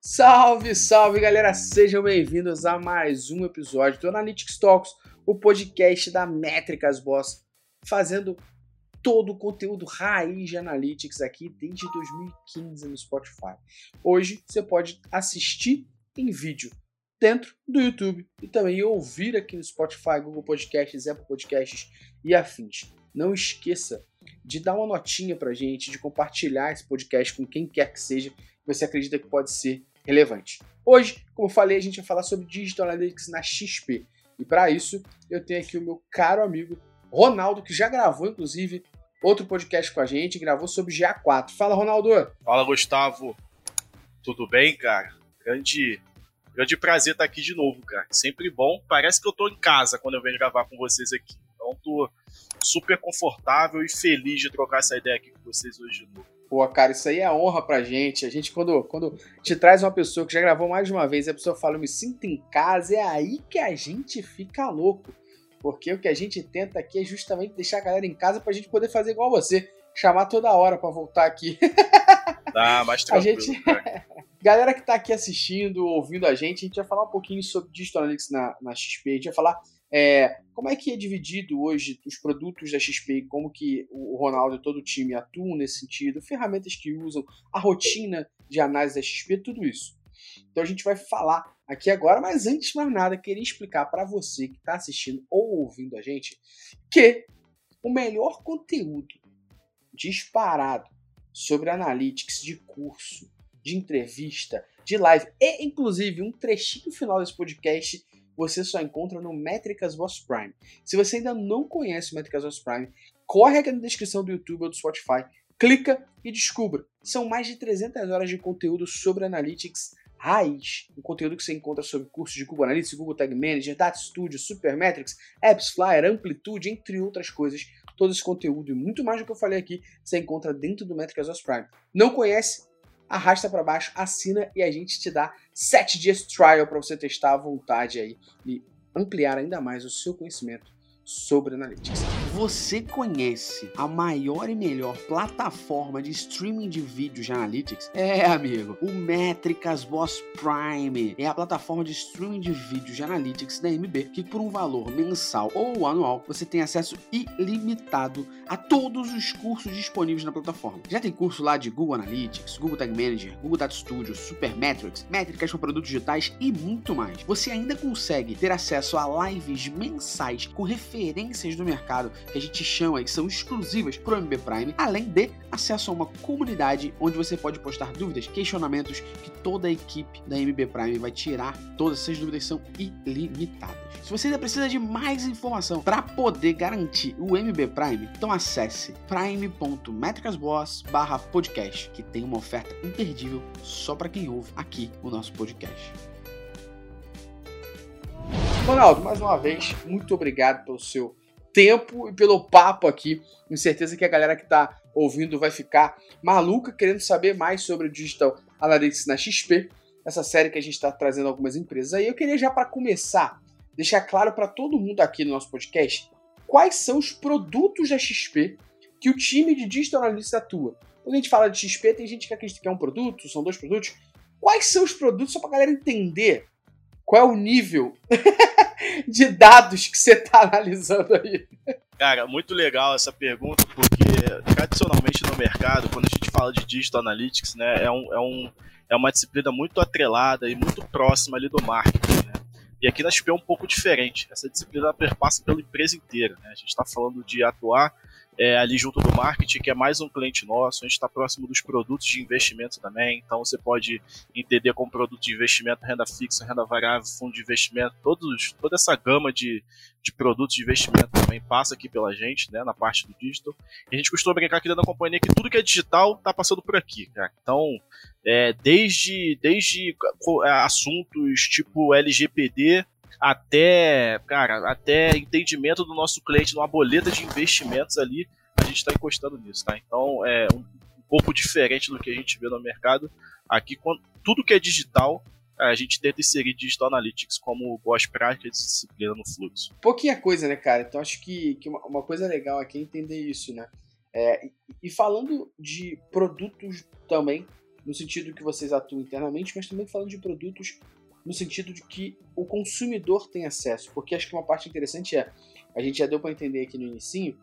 Salve, salve galera! Sejam bem-vindos a mais um episódio do Analytics Talks, o podcast da Métricas Boss, fazendo todo o conteúdo raiz de Analytics aqui desde 2015 no Spotify. Hoje você pode assistir em vídeo dentro do YouTube e também ouvir aqui no Spotify, Google Podcasts, Apple Podcasts e afins. Não esqueça de dar uma notinha pra gente, de compartilhar esse podcast com quem quer que seja que você acredita que pode ser relevante. Hoje, como falei, a gente vai falar sobre Digital Analytics na XP. E para isso, eu tenho aqui o meu caro amigo Ronaldo, que já gravou, inclusive, outro podcast com a gente, gravou sobre GA4. Fala, Ronaldo! Fala, Gustavo! Tudo bem, cara? Grande, grande prazer estar aqui de novo, cara. Sempre bom. Parece que eu tô em casa quando eu venho gravar com vocês aqui. Então, tô super confortável e feliz de trocar essa ideia aqui com vocês hoje de novo. Pô, cara, isso aí é honra pra gente. A gente, quando, quando te traz uma pessoa que já gravou mais de uma vez e a pessoa fala, eu me sinto em casa, é aí que a gente fica louco. Porque o que a gente tenta aqui é justamente deixar a galera em casa pra gente poder fazer igual você. Chamar toda hora pra voltar aqui. Tá, mais tranquilo. A gente... galera que tá aqui assistindo, ouvindo a gente, a gente vai falar um pouquinho sobre Digital Analytics na, na XP. A gente vai falar é, como é que é dividido hoje os produtos da XP, como que o Ronaldo e todo o time atuam nesse sentido, ferramentas que usam, a rotina de análise da XP, tudo isso. Então a gente vai falar aqui agora, mas antes de mais nada, queria explicar para você que está assistindo ou ouvindo a gente que o melhor conteúdo disparado sobre analytics de curso, de entrevista, de live e inclusive um trechinho final desse podcast você só encontra no Métricas Voz Prime. Se você ainda não conhece o Métricas Voz Prime, corre aqui na descrição do YouTube ou do Spotify, clica e descubra. São mais de 300 horas de conteúdo sobre Analytics raiz, um conteúdo que você encontra sobre cursos de Google Analytics, Google Tag Manager, Data Studio, Supermetrics, Apps Flyer, Amplitude, entre outras coisas. Todo esse conteúdo e muito mais do que eu falei aqui, você encontra dentro do Métricas Voz Prime. Não conhece? Arrasta para baixo, assina e a gente te dá 7 dias trial para você testar à vontade aí e ampliar ainda mais o seu conhecimento sobre Analytics. Você conhece a maior e melhor plataforma de streaming de vídeos de Analytics? É, amigo, o Métricas Boss Prime é a plataforma de streaming de vídeos de Analytics da MB que por um valor mensal ou anual você tem acesso ilimitado a todos os cursos disponíveis na plataforma. Já tem curso lá de Google Analytics, Google Tag Manager, Google Data Studio, Supermetrics, métricas para produtos digitais e muito mais. Você ainda consegue ter acesso a lives mensais com referências do mercado que a gente chama e que são exclusivas para o MB Prime, além de acesso a uma comunidade onde você pode postar dúvidas, questionamentos que toda a equipe da MB Prime vai tirar. Todas essas dúvidas são ilimitadas. Se você ainda precisa de mais informação para poder garantir o MB Prime, então acesse prime.metricasboss/podcast, que tem uma oferta imperdível só para quem ouve aqui o nosso podcast. Ronaldo, mais uma vez, muito obrigado pelo seu tempo e pelo papo aqui. Tenho certeza que a galera que está ouvindo vai ficar maluca querendo saber mais sobre o Digital Analytics na XP, essa série que a gente está trazendo algumas empresas aí. Eu queria já para começar deixar claro para todo mundo aqui no nosso podcast quais são os produtos da XP que o time de Digital Analytics atua. Quando a gente fala de XP, tem gente que acredita que é um produto, são dois produtos. Quais são os produtos, só para a galera entender qual é o nível de dados que você está analisando aí? Cara, muito legal essa pergunta, porque tradicionalmente no mercado, quando a gente fala de Digital Analytics, né, é, um, é, um, é uma disciplina muito atrelada e muito próxima ali do marketing. Né? E aqui na XP é um pouco diferente. Essa disciplina perpassa pela empresa inteira. Né? A gente está falando de atuar é, ali junto do marketing, que é mais um cliente nosso. A gente está próximo dos produtos de investimento também. Então você pode entender como produto de investimento, renda fixa, renda variável, fundo de investimento, todos, toda essa gama de, de produtos de investimento também passa aqui pela gente, né, na parte do digital. E a gente costuma brincar aqui dentro da companhia que tudo que é digital está passando por aqui. Então, é, desde, desde é, assuntos tipo LGPD até, cara, até entendimento do nosso cliente numa boleta de investimentos ali, gente está encostando nisso, tá? Então é um, um, pouco diferente do que a gente vê no mercado. Aqui, quando, tudo que é digital, a gente tenta inserir Digital Analytics como boas práticas de disciplina no fluxo. Pouquinha coisa, né, cara? Então acho que, que uma, uma coisa legal aqui é entender isso, né? É, e, e falando de produtos também no sentido que vocês atuam internamente, mas também falando de produtos no sentido de que o consumidor tem acesso. Porque acho que uma parte interessante é, a gente já deu para entender aqui no início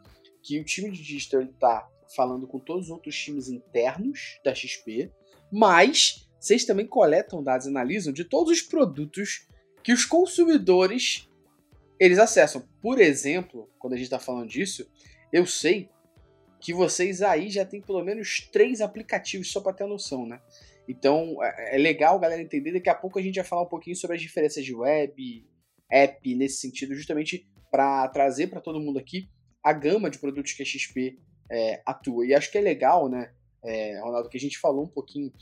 que o time de digital está falando com todos os outros times internos da XP, mas vocês também coletam dados e analisam de todos os produtos que os consumidores eles acessam. Por exemplo, quando a gente está falando disso, eu sei que vocês aí já tem pelo menos três aplicativos só para ter noção, né? Então é, é legal galera entender. Daqui a pouco a gente vai falar um pouquinho sobre as diferenças de web, app nesse sentido, justamente para trazer para todo mundo aqui a gama de produtos que a XP é, atua. E acho que é legal, né, é, Ronaldo, que a gente falou um pouquinho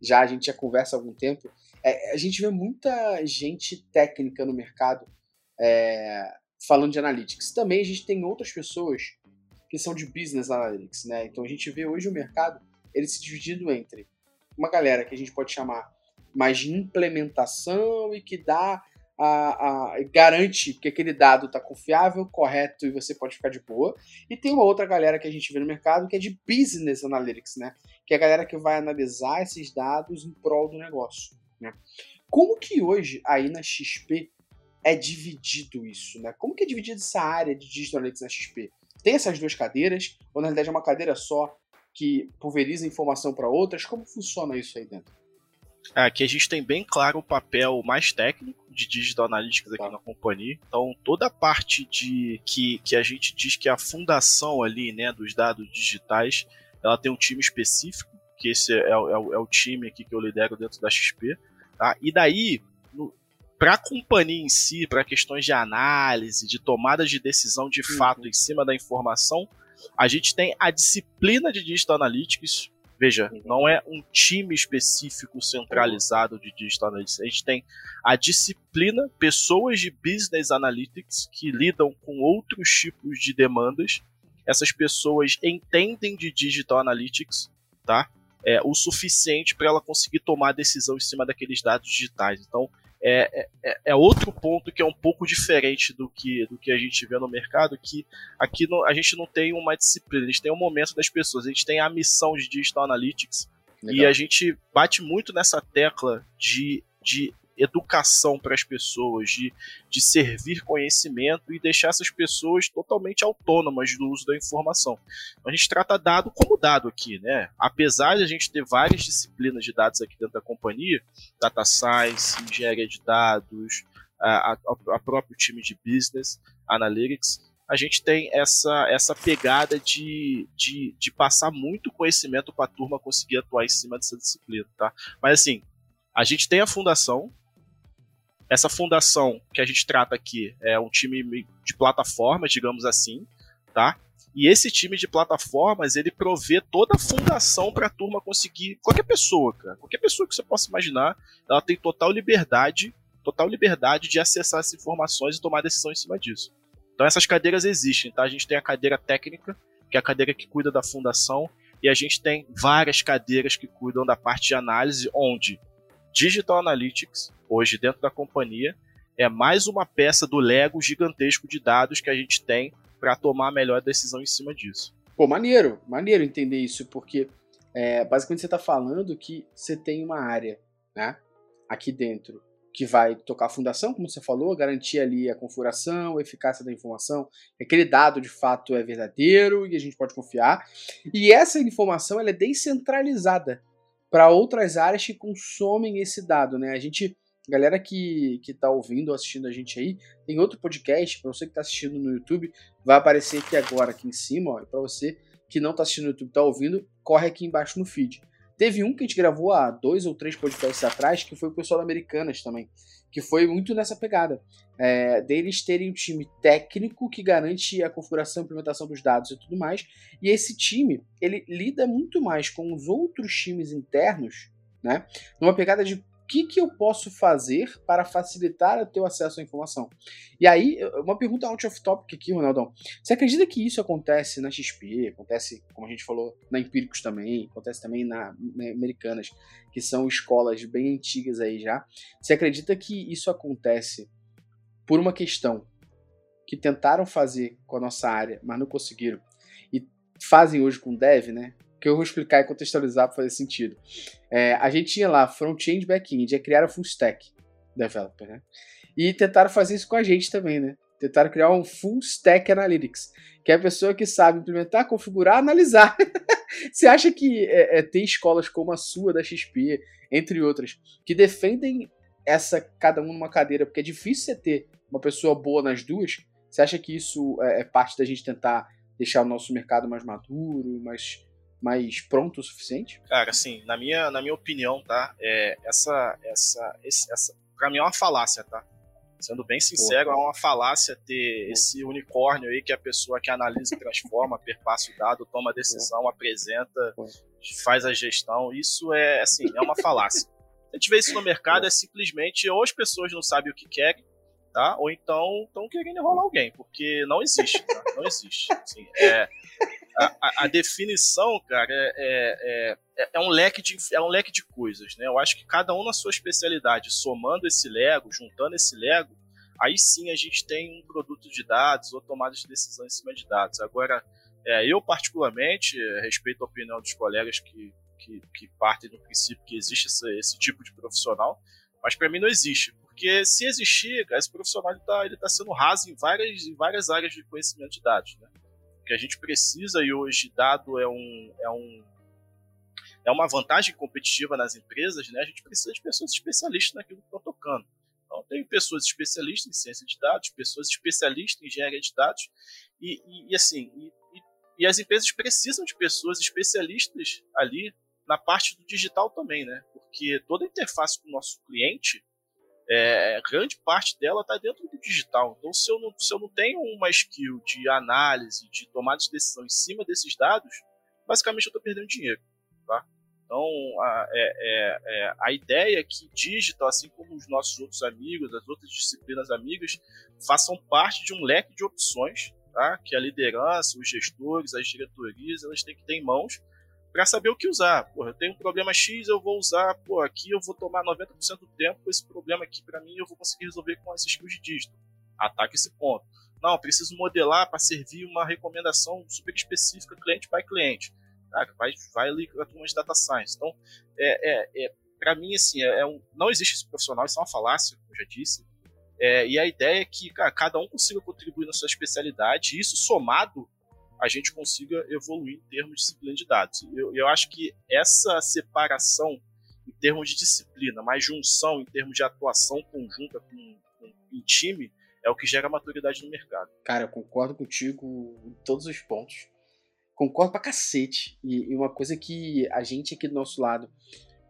já, a gente já conversa há algum tempo. É, a gente vê muita gente técnica no mercado é, falando de analytics. Também a gente tem outras pessoas que são de business analytics, né? Então a gente vê hoje o mercado ele se dividindo entre uma galera que a gente pode chamar mais de implementação e que dá a, a, garante que aquele dado está confiável, correto e você pode ficar de boa. E tem uma outra galera que a gente vê no mercado que é de business analytics, né? Que é a galera que vai analisar esses dados em prol do negócio. Né? Como que hoje aí na XP é dividido isso, né? Como que é dividido essa área de digital analytics na XP? Tem essas duas cadeiras ou na realidade é uma cadeira só que pulveriza informação para outras? Como funciona isso aí dentro? Aqui a gente tem bem claro o papel mais técnico de Digital Analytics aqui tá. na companhia. Então, toda a parte de que, que a gente diz que é a fundação ali, né, dos dados digitais, ela tem um time específico, que esse é, é, é, é o time aqui que eu lidero dentro da XP. Tá? E daí, para a companhia em si, para questões de análise, de tomada de decisão de uhum. fato em cima da informação, a gente tem a disciplina de Digital Analytics. Veja, uhum. não é um time específico centralizado de Digital Analytics. A gente tem a disciplina, pessoas de Business Analytics que lidam com outros tipos de demandas. Essas pessoas entendem de Digital Analytics, tá? É, o suficiente para ela conseguir tomar decisão em cima daqueles dados digitais. Então, é, é, é, outro ponto que é um pouco diferente do que, do que a gente vê no mercado, que aqui no, a gente não tem uma disciplina, a gente tem um momento das pessoas, a gente tem a missão de Digital Analytics Legal. e a gente bate muito nessa tecla de, de educação para as pessoas, de, de servir conhecimento e deixar essas pessoas totalmente autônomas do uso da informação. Então, a gente trata dado como dado aqui, né? Apesar de a gente ter várias disciplinas de dados aqui dentro da companhia, data science, engenharia de dados, a, a, a próprio time de business, analytics, a gente tem essa, essa pegada de, de, de passar muito conhecimento para a turma conseguir atuar em cima dessa disciplina, tá? Mas assim, a gente tem a fundação, essa fundação que a gente trata aqui é um time de plataformas, digamos assim, tá? E esse time de plataformas, ele provê toda a fundação para a turma conseguir. Qualquer pessoa, cara, qualquer pessoa que você possa imaginar, ela tem total liberdade, total liberdade de acessar essas informações e tomar decisão em cima disso. Então essas cadeiras existem, tá? A gente tem a cadeira técnica, que é a cadeira que cuida da fundação, e a gente tem várias cadeiras que cuidam da parte de análise, onde Digital Analytics, hoje dentro da companhia, é mais uma peça do Lego gigantesco de dados que a gente tem para tomar a melhor decisão em cima disso. Pô, maneiro, maneiro entender isso, porque é, basicamente você está falando que você tem uma área, né, aqui dentro, que vai tocar a fundação, como você falou, garantir ali a configuração, a eficácia da informação, que aquele dado de fato é verdadeiro e a gente pode confiar. E essa informação ela é descentralizada para outras áreas que consomem esse dado, né? A gente, galera que, que tá ouvindo ou assistindo a gente aí, tem outro podcast, para você que está assistindo no YouTube, vai aparecer aqui agora, aqui em cima, ó, e para você que não está assistindo no YouTube, está ouvindo, corre aqui embaixo no feed. Teve um que a gente gravou há dois ou três podcasts atrás, que foi o pessoal da Americanas também, que foi muito nessa pegada. É, deles terem um time técnico que garante a configuração e implementação dos dados e tudo mais. E esse time, ele lida muito mais com os outros times internos, né? Numa pegada de que, que eu posso fazer para facilitar o teu acesso à informação? E aí, uma pergunta out of topic aqui, Ronaldão. Você acredita que isso acontece na XP, acontece, como a gente falou, na Empíricos também, acontece também na, na Americanas, que são escolas bem antigas aí já. Você acredita que isso acontece por uma questão que tentaram fazer com a nossa área, mas não conseguiram, e fazem hoje com Dev, né? Que eu vou explicar e contextualizar para fazer sentido. É, a gente tinha lá front-end, back-end, é criar a full stack developer, né? E tentaram fazer isso com a gente também, né? Tentaram criar um full stack analytics, que é a pessoa que sabe implementar, configurar, analisar. Você acha que é, é, tem escolas como a sua da XP, entre outras, que defendem essa cada um numa cadeira, porque é difícil você ter uma pessoa boa nas duas? Você acha que isso é, é parte da gente tentar deixar o nosso mercado mais maduro, mais mais pronto o suficiente? Cara, assim, na minha, na minha opinião, tá? É, essa, essa, esse, essa, pra mim é uma falácia, tá? Sendo bem sincero, Porra. é uma falácia ter Porra. esse unicórnio aí que é a pessoa que analisa e transforma, perpassa o dado, toma a decisão, Porra. apresenta, faz a gestão. Isso é, assim, é uma falácia. A gente vê isso no mercado, é simplesmente ou as pessoas não sabem o que querem, tá? Ou então estão querendo enrolar alguém, porque não existe, tá? Não existe. Assim, é, a, a, definição, cara, é, é, é, é, um leque de, é um leque de coisas, né? Eu acho que cada um na sua especialidade, somando esse Lego, juntando esse Lego, aí sim a gente tem um produto de dados ou tomada de decisão em cima de dados. Agora, é, eu particularmente respeito a opinião dos colegas que, que, que partem do princípio que existe esse, esse tipo de profissional, mas para mim não existe. Porque se existir, esse profissional está ele tá sendo raso em várias, em várias áreas de conhecimento de dados. Né? Que a gente precisa e hoje dado é um, é um é uma vantagem competitiva nas empresas, né? A gente precisa de pessoas especialistas naquilo que estão tocando. Então, tem pessoas especialistas em ciência de dados, pessoas especialistas em engenharia de dados, e, e, e assim, e, e, as empresas precisam de pessoas especialistas ali na parte do digital também, né? Porque toda a interface com o nosso cliente, é, grande parte dela está dentro do digital. Então, se eu, não, se eu não tenho uma skill de análise, de tomada de decisão em cima desses dados, basicamente eu estou perdendo dinheiro. Tá? Então, a, é, é, é, a ideia é que digital, assim como os nossos outros amigos, as outras disciplinas amigas, façam parte de um leque de opções tá? que a liderança, os gestores, as diretorias, elas têm que ter em mãos para saber o que usar. Porra, eu tenho um problema X, eu vou usar, pô, aqui eu vou tomar 90% do tempo, esse problema aqui para mim eu vou conseguir resolver com esses skills de dígito. Ataque esse ponto. Não, preciso modelar para servir uma recomendação super específica cliente by cliente. Cara, vai, vai ali com a turma de data science. Então, é, é, é para mim, assim, é, é um, não existe esse profissional, isso é uma falácia, como eu já disse. É, e a ideia é que cara, cada um consiga contribuir na sua especialidade, e isso somado a gente consiga evoluir em termos de disciplina de dados. Eu, eu acho que essa separação em termos de disciplina, mais junção em termos de atuação conjunta com, com, em time, é o que gera maturidade no mercado. Cara, eu concordo contigo em todos os pontos. Concordo pra cacete. E, e uma coisa que a gente aqui do nosso lado,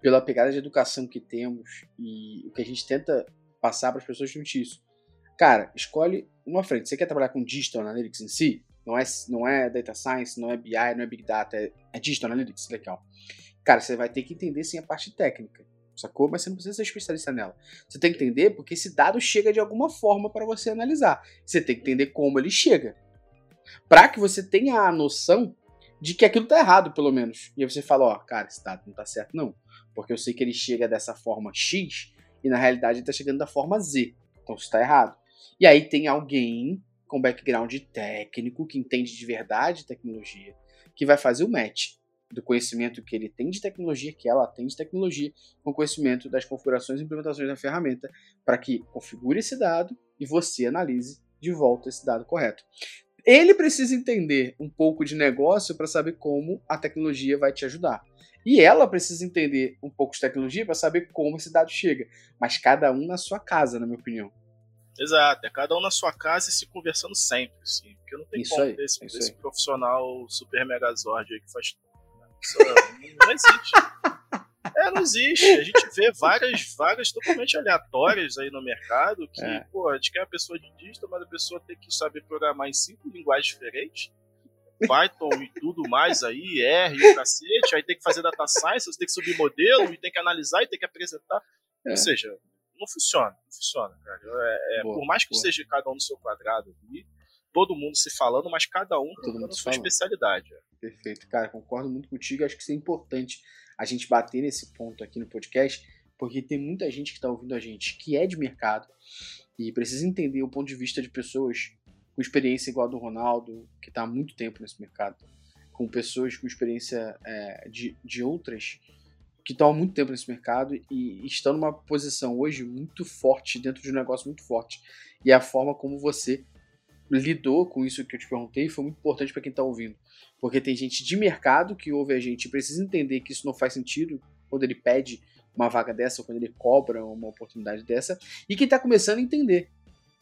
pela pegada de educação que temos e o que a gente tenta passar para as pessoas junto isso. Cara, escolhe uma frente. Você quer trabalhar com Digital Analytics em si? Não é, não é Data Science, não é BI, não é Big Data, é, é Digital Analytics, legal. Cara, você vai ter que entender sim a parte técnica, sacou? Mas você não precisa ser especialista nela. Você tem que entender porque esse dado chega de alguma forma para você analisar. Você tem que entender como ele chega. Para que você tenha a noção de que aquilo tá errado, pelo menos. E aí você fala, ó, cara, esse dado não tá certo não. Porque eu sei que ele chega dessa forma X e na realidade ele tá chegando da forma Z. Então isso tá errado. E aí tem alguém com background técnico, que entende de verdade tecnologia, que vai fazer o match do conhecimento que ele tem de tecnologia, que ela tem de tecnologia, com conhecimento das configurações e implementações da ferramenta, para que configure esse dado e você analise de volta esse dado correto. Ele precisa entender um pouco de negócio para saber como a tecnologia vai te ajudar. E ela precisa entender um pouco de tecnologia para saber como esse dado chega. Mas cada um na sua casa, na minha opinião. Exato, é cada um na sua casa e se conversando sempre, assim. Porque não tem isso como aí, ter esse, esse profissional super megazord aí que faz Isso não existe. É, não existe. A gente vê várias vagas totalmente aleatórias aí no mercado que, é. pô, a gente quer uma pessoa de dígito, mas a pessoa tem que saber programar em cinco linguagens diferentes. Python e tudo mais aí, R e o cacete, aí tem que fazer data science, você tem que subir modelo e tem que analisar e tem que apresentar. É. Ou seja, não funciona, não funciona, cara. É, é, boa, por mais que boa. seja cada um no seu quadrado ali, todo mundo se falando, mas cada um tocando a sua especialidade. É. Perfeito, cara, concordo muito contigo. Acho que isso é importante a gente bater nesse ponto aqui no podcast, porque tem muita gente que está ouvindo a gente que é de mercado e precisa entender o ponto de vista de pessoas com experiência igual a do Ronaldo, que está há muito tempo nesse mercado. com pessoas com experiência é, de, de outras que estão há muito tempo nesse mercado e estão numa posição hoje muito forte, dentro de um negócio muito forte. E a forma como você lidou com isso que eu te perguntei foi muito importante para quem está ouvindo. Porque tem gente de mercado que ouve a gente e precisa entender que isso não faz sentido quando ele pede uma vaga dessa ou quando ele cobra uma oportunidade dessa. E quem está começando a entender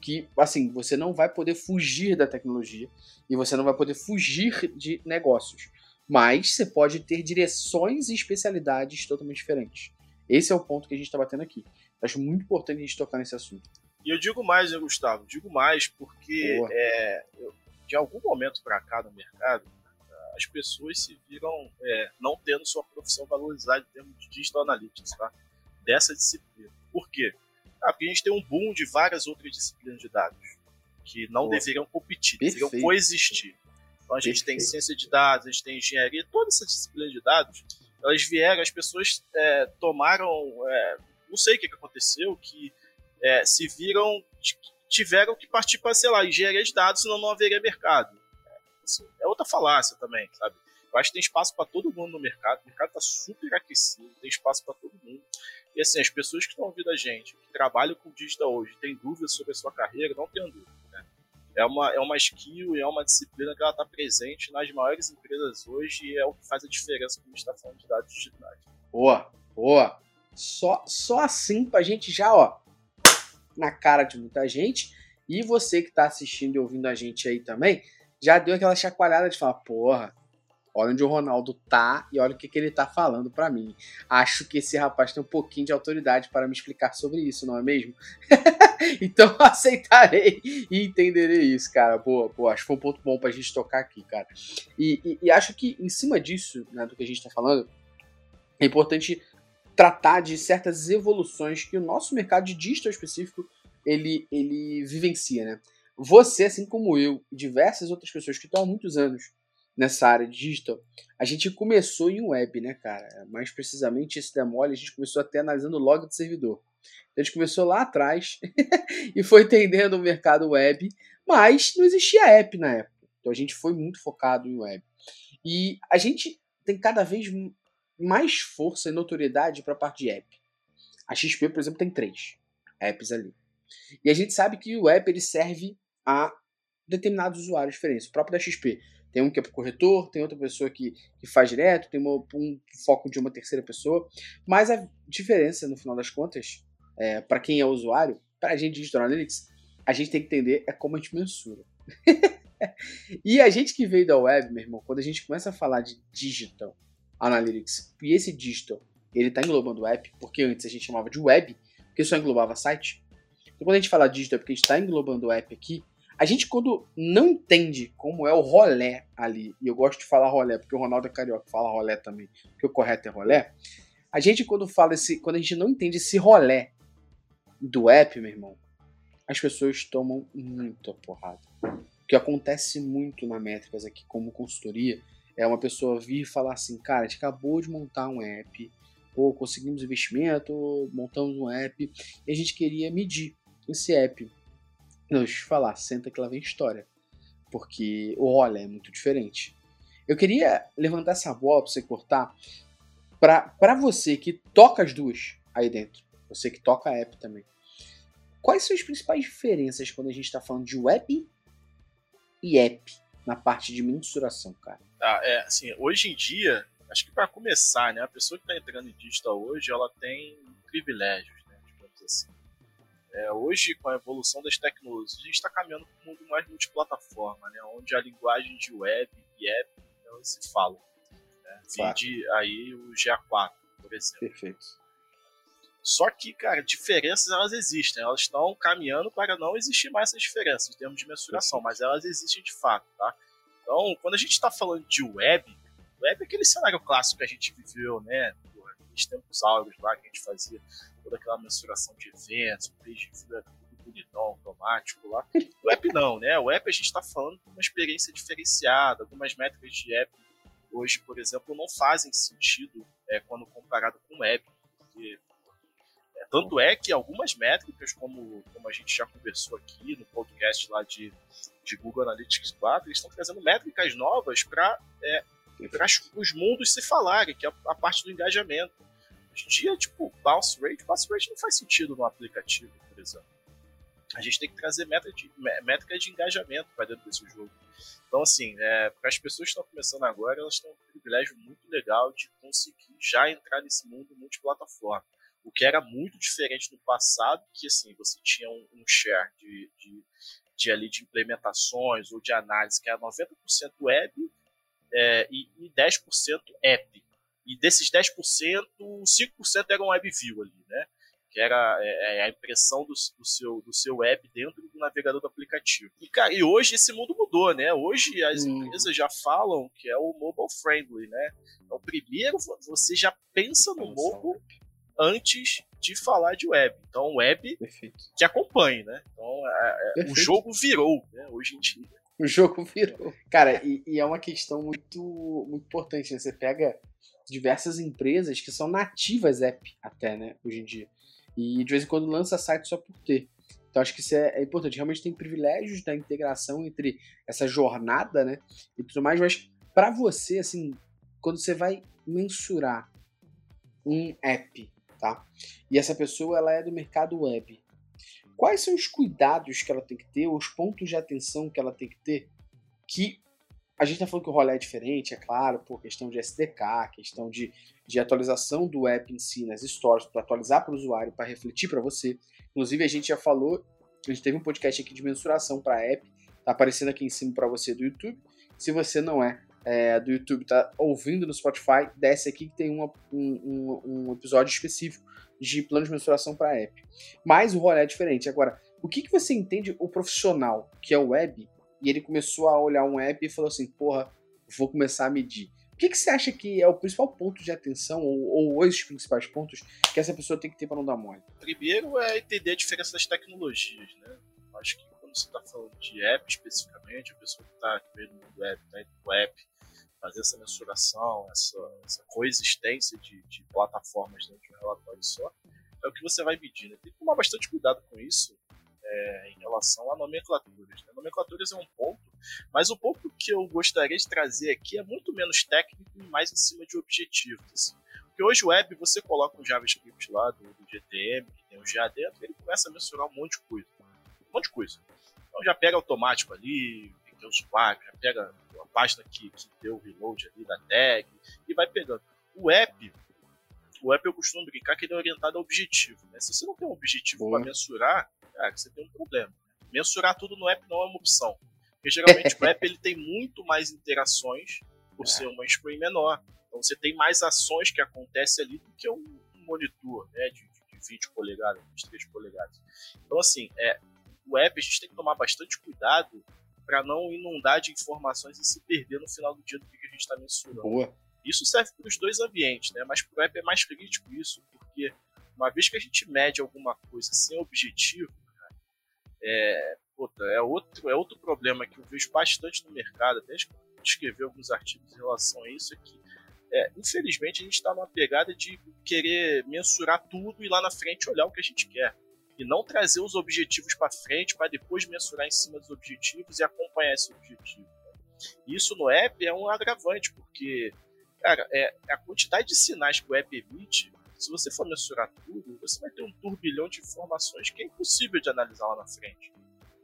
que, assim, você não vai poder fugir da tecnologia e você não vai poder fugir de negócios. Mas você pode ter direções e especialidades totalmente diferentes. Esse é o ponto que a gente está batendo aqui. Acho muito importante a gente tocar nesse assunto. E eu digo mais, né, Gustavo? Digo mais porque é, eu, de algum momento para cá no mercado, as pessoas se viram é, não tendo sua profissão valorizada em termos de digital analytics, tá? Dessa disciplina. Por quê? Ah, porque a gente tem um boom de várias outras disciplinas de dados que não Boa. deveriam competir, Perfeito. deveriam coexistir. Então a gente tem ciência de dados, a gente tem engenharia, toda essa disciplina de dados, elas vieram, as pessoas é, tomaram, é, não sei o que, que aconteceu, que é, se viram, tiveram que partir para, sei lá, engenharia de dados, senão não haveria mercado. É, assim, é outra falácia também, sabe? Eu acho que tem espaço para todo mundo no mercado, o mercado está super aquecido, tem espaço para todo mundo. E assim, as pessoas que estão ouvindo a gente, que trabalham com digital hoje, têm dúvidas sobre a sua carreira, não tenham dúvida. Né? É, uma, é uma skill e é uma disciplina que ela está presente nas maiores empresas hoje e é o que faz a diferença quando a gente está falando de dados digitais. Boa, boa. Só, só assim para a gente já, ó, na cara de muita gente. E você que está assistindo e ouvindo a gente aí também, já deu aquela chacoalhada de falar, porra, olha onde o Ronaldo tá e olha o que, que ele tá falando para mim. Acho que esse rapaz tem um pouquinho de autoridade para me explicar sobre isso, não é mesmo? então aceitarei e entenderei isso, cara. Boa, boa. Acho que foi um ponto bom pra gente tocar aqui, cara. E, e, e acho que em cima disso, né, do que a gente tá falando, é importante tratar de certas evoluções que o nosso mercado de digital específico ele, ele vivencia, né? Você, assim como eu, diversas outras pessoas que estão há muitos anos nessa área de digital, a gente começou em web, né, cara? Mais precisamente esse demole, a gente começou até analisando o log do servidor. Então, a gente começou lá atrás e foi entendendo o mercado web, mas não existia app na época. Então a gente foi muito focado em web. E a gente tem cada vez mais força e notoriedade para a parte de app. A XP, por exemplo, tem três apps ali. E a gente sabe que o app ele serve a determinados usuários diferentes. O próprio da XP tem um que é para corretor, tem outra pessoa que, que faz direto, tem uma, um foco de uma terceira pessoa. Mas a diferença, no final das contas, é, para quem é usuário, para a gente de Digital Analytics, a gente tem que entender é como a gente mensura. e a gente que veio da web, meu irmão, quando a gente começa a falar de Digital Analytics, e esse Digital, ele está englobando app, porque antes a gente chamava de web, porque só englobava site. Então quando a gente fala Digital, é porque a gente está englobando app aqui, a gente, quando não entende como é o rolé ali, e eu gosto de falar rolé, porque o Ronaldo é carioca fala rolé também, porque o correto é rolé. A gente, quando fala esse. Quando a gente não entende esse rolé do app, meu irmão, as pessoas tomam muita porrada. O que acontece muito na métricas aqui, como consultoria, é uma pessoa vir e falar assim, cara, a gente acabou de montar um app, ou conseguimos investimento, montamos um app, e a gente queria medir esse app não, deixa eu te falar, senta que lá vem história. Porque olha é muito diferente. Eu queria levantar essa bola pra você cortar. Pra, pra você que toca as duas aí dentro. Você que toca a app também. Quais são as principais diferenças quando a gente está falando de web e app na parte de mensuração, cara? Ah, é, assim, hoje em dia, acho que para começar, né, a pessoa que está entrando em digital hoje, ela tem privilégios. É, hoje, com a evolução das tecnologias, a gente está caminhando para um mundo mais multiplataforma, né, onde a linguagem de web e app elas se falam. Né? Vide aí o GA4, por exemplo. Perfeito. Só que, cara, diferenças elas existem, elas estão caminhando para não existir mais essas diferenças em termos de mensuração, mas elas existem de fato, tá? Então, quando a gente está falando de web, web é aquele cenário clássico que a gente viveu, né? Aqueles tempos áureos lá que a gente fazia toda aquela mensuração de eventos, o page tudo bonitão, automático lá. O app não, né? O app a gente está falando de uma experiência diferenciada, algumas métricas de app hoje, por exemplo, não fazem sentido é, quando comparado com o web, porque é, tanto é que algumas métricas, como, como a gente já conversou aqui no podcast lá de, de Google Analytics 4, eles estão trazendo métricas novas para é, para os mundos se falarem, que é a, a parte do engajamento. Hoje em dia, tipo, bounce rate, bounce rate não faz sentido no aplicativo, por exemplo. A gente tem que trazer métrica de, métrica de engajamento para dentro desse jogo. Então, assim, é, para as pessoas que estão começando agora, elas têm um privilégio muito legal de conseguir já entrar nesse mundo multiplataforma. O que era muito diferente no passado, que assim, você tinha um, um share de, de, de, ali, de implementações ou de análise que era 90% web é, e, e 10% app. E desses 10%, 5% eram WebView ali, né? Que era é, é, a impressão do, do, seu, do seu app dentro do navegador do aplicativo. E, cara, e hoje esse mundo mudou, né? Hoje as hum. empresas já falam que é o mobile friendly, né? Então, primeiro você já pensa no mobile antes de falar de web. Então, web Perfeito. que acompanhe, né? Então, é, o jogo virou, né? Hoje em dia. O jogo virou. Cara, e, e, é uma questão muito, muito importante, né? Você pega diversas empresas que são nativas app até, né? Hoje em dia. E de vez em quando lança site só por ter. Então acho que isso é, é, importante. Realmente tem privilégios da integração entre essa jornada, né? E tudo mais, mas para você, assim, quando você vai mensurar um app, tá? E essa pessoa ela é do mercado web. Quais são os cuidados que ela tem que ter, os pontos de atenção que ela tem que ter, que a gente tá falando que o rolê é diferente, é claro, por questão de SDK, questão de, de atualização do app em si nas stores, para atualizar para o usuário, para refletir para você. Inclusive, a gente já falou, a gente teve um podcast aqui de mensuração para app, tá aparecendo aqui em cima para você do YouTube. Se você não é é, do YouTube tá ouvindo no Spotify, desce aqui que tem uma, um, um, episódio específico de plano de mensuração para app. Mas o rolê é diferente. Agora, o que, que você entende o profissional que é o web e ele começou a olhar um app e falou assim, porra, vou começar a medir. O que, que você acha que é o principal ponto de atenção, ou, ou os principais pontos, que essa pessoa tem que ter para não dar mole? Primeiro é entender a diferença das tecnologias, né? Acho que quando você está falando de app especificamente, a pessoa que está vendo no web, tá no app, fazer essa mensuração, essa, essa coexistência de, de, plataformas dentro de um relatório só, é o que você vai medir. Né? Tem que tomar bastante cuidado com isso é, em relação a nomenclaturas. Né? Nomenclaturas é um ponto, mas o ponto que eu gostaria de trazer aqui é muito menos técnico e mais em cima de objetivos. Assim. Porque hoje o web, você coloca um JavaScript lá do, do GTM, que tem um GA dentro, ele começa a mensurar um monte de coisa. Um monte de coisa. Então já pega automático ali, tem os quadros, já pega a página que, que deu o reload ali da tag e vai pegando. O app, o app eu costumo brincar que ele é orientado ao objetivo. Né? Se você não tem um objetivo para mensurar, cara, você tem um problema. Mensurar tudo no app não é uma opção. Porque geralmente o app ele tem muito mais interações por ser uma screen menor. Então você tem mais ações que acontecem ali do que um monitor né, de, de 20 polegadas, 23 polegadas. Então, assim, é, o app a gente tem que tomar bastante cuidado para não inundar de informações e se perder no final do dia do que a gente está mensurando. Boa. Isso serve para os dois ambientes, né? mas para o app é mais crítico isso, porque uma vez que a gente mede alguma coisa sem objetivo, é, puta, é, outro, é outro problema que eu vejo bastante no mercado, até escrever alguns artigos em relação a isso, é que é, infelizmente a gente está numa pegada de querer mensurar tudo e lá na frente olhar o que a gente quer e não trazer os objetivos para frente para depois mensurar em cima dos objetivos e acompanhar esse objetivo. Isso no app é um agravante, porque, cara, é, a quantidade de sinais que o app emite, se você for mensurar tudo, você vai ter um turbilhão de informações que é impossível de analisar lá na frente.